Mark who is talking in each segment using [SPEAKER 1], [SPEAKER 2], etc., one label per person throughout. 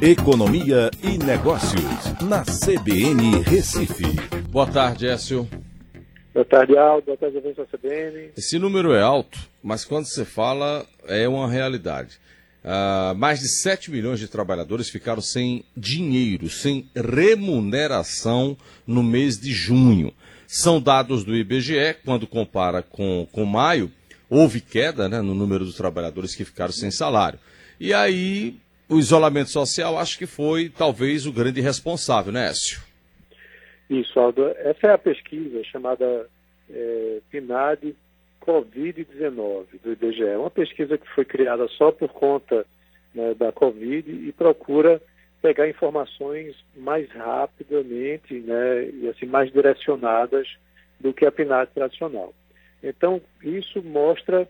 [SPEAKER 1] Economia e Negócios, na CBN Recife.
[SPEAKER 2] Boa tarde, Écio.
[SPEAKER 3] Boa tarde, Aldo. Boa tarde, ouvintes da CBN.
[SPEAKER 2] Esse número é alto, mas quando você fala, é uma realidade. Uh, mais de 7 milhões de trabalhadores ficaram sem dinheiro, sem remuneração no mês de junho. São dados do IBGE, quando compara com, com maio, houve queda né, no número dos trabalhadores que ficaram sem salário. E aí, o isolamento social acho que foi talvez o grande responsável, né, Écio?
[SPEAKER 3] Isso, Aldo. Essa é a pesquisa chamada é, PNAD Covid-19 do IBGE. É uma pesquisa que foi criada só por conta né, da Covid e procura pegar informações mais rapidamente né, e assim mais direcionadas do que a PNAD tradicional. Então, isso mostra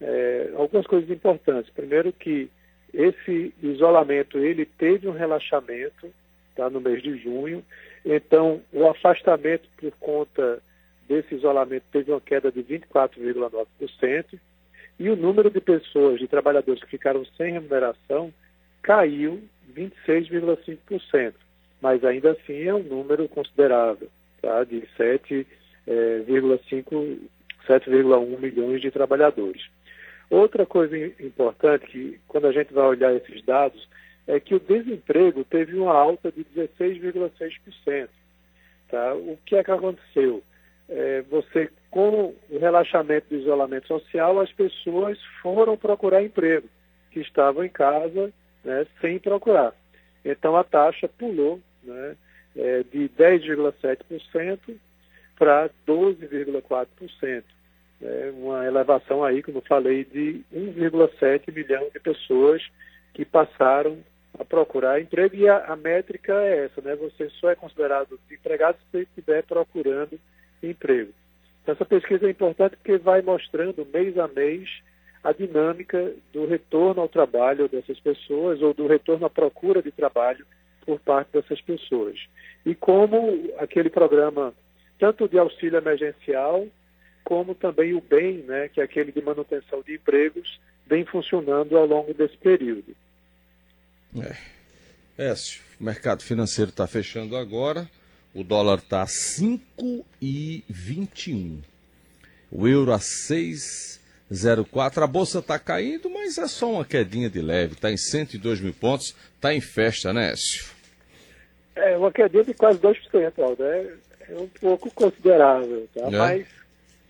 [SPEAKER 3] é, algumas coisas importantes. Primeiro que esse isolamento ele teve um relaxamento tá, no mês de junho, então o afastamento por conta desse isolamento teve uma queda de 24,9% e o número de pessoas, de trabalhadores que ficaram sem remuneração caiu 26,5%, mas ainda assim é um número considerável, tá? de 7,5, é, 7,1 milhões de trabalhadores. Outra coisa importante, que quando a gente vai olhar esses dados, é que o desemprego teve uma alta de 16,6%. Tá? O que é que aconteceu? É, você, com o relaxamento do isolamento social, as pessoas foram procurar emprego, que estavam em casa né, sem procurar. Então a taxa pulou né, é, de 10,7% para 12,4%. É uma elevação aí, como falei, de 1,7 milhão de pessoas que passaram a procurar emprego e a, a, métrica é essa, né? Você só é considerado empregado se estiver procurando emprego. Então, essa pesquisa é importante porque vai mostrando mês a mês a dinâmica do retorno ao trabalho dessas pessoas ou do retorno à procura de trabalho por parte dessas pessoas. E como aquele programa, tanto de auxílio emergencial, como também o BEM, né, que é aquele de manutenção de empregos, vem funcionando ao longo desse período.
[SPEAKER 2] É. Écio, o mercado financeiro está fechando agora, o dólar está a 5,21. O euro a 6,04. A bolsa está caindo, mas é só uma quedinha de leve. Está em 102 mil pontos. Está em festa, né, Écio?
[SPEAKER 3] É, uma quedinha de quase 2%, Aldo. É, é um pouco considerável, tá? É. Mas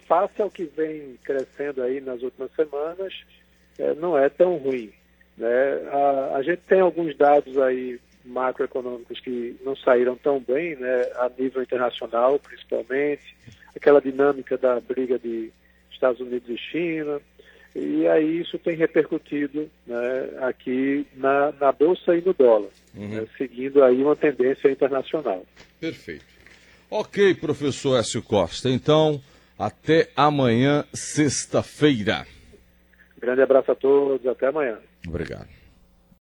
[SPEAKER 3] face ao que vem crescendo aí nas últimas semanas, é, não é tão ruim. Né? A, a, gente tem alguns dados aí macroeconômicos que não saíram tão bem, né, a nível internacional, principalmente, aquela dinâmica da briga de Estados Unidos e China, e aí isso tem repercutido né, aqui na, na Bolsa e no dólar, uhum. né, seguindo aí uma tendência internacional.
[SPEAKER 2] Perfeito. Ok, professor Écio Costa, então até amanhã, sexta-feira.
[SPEAKER 3] Grande abraço a todos, até amanhã.
[SPEAKER 2] Obrigado.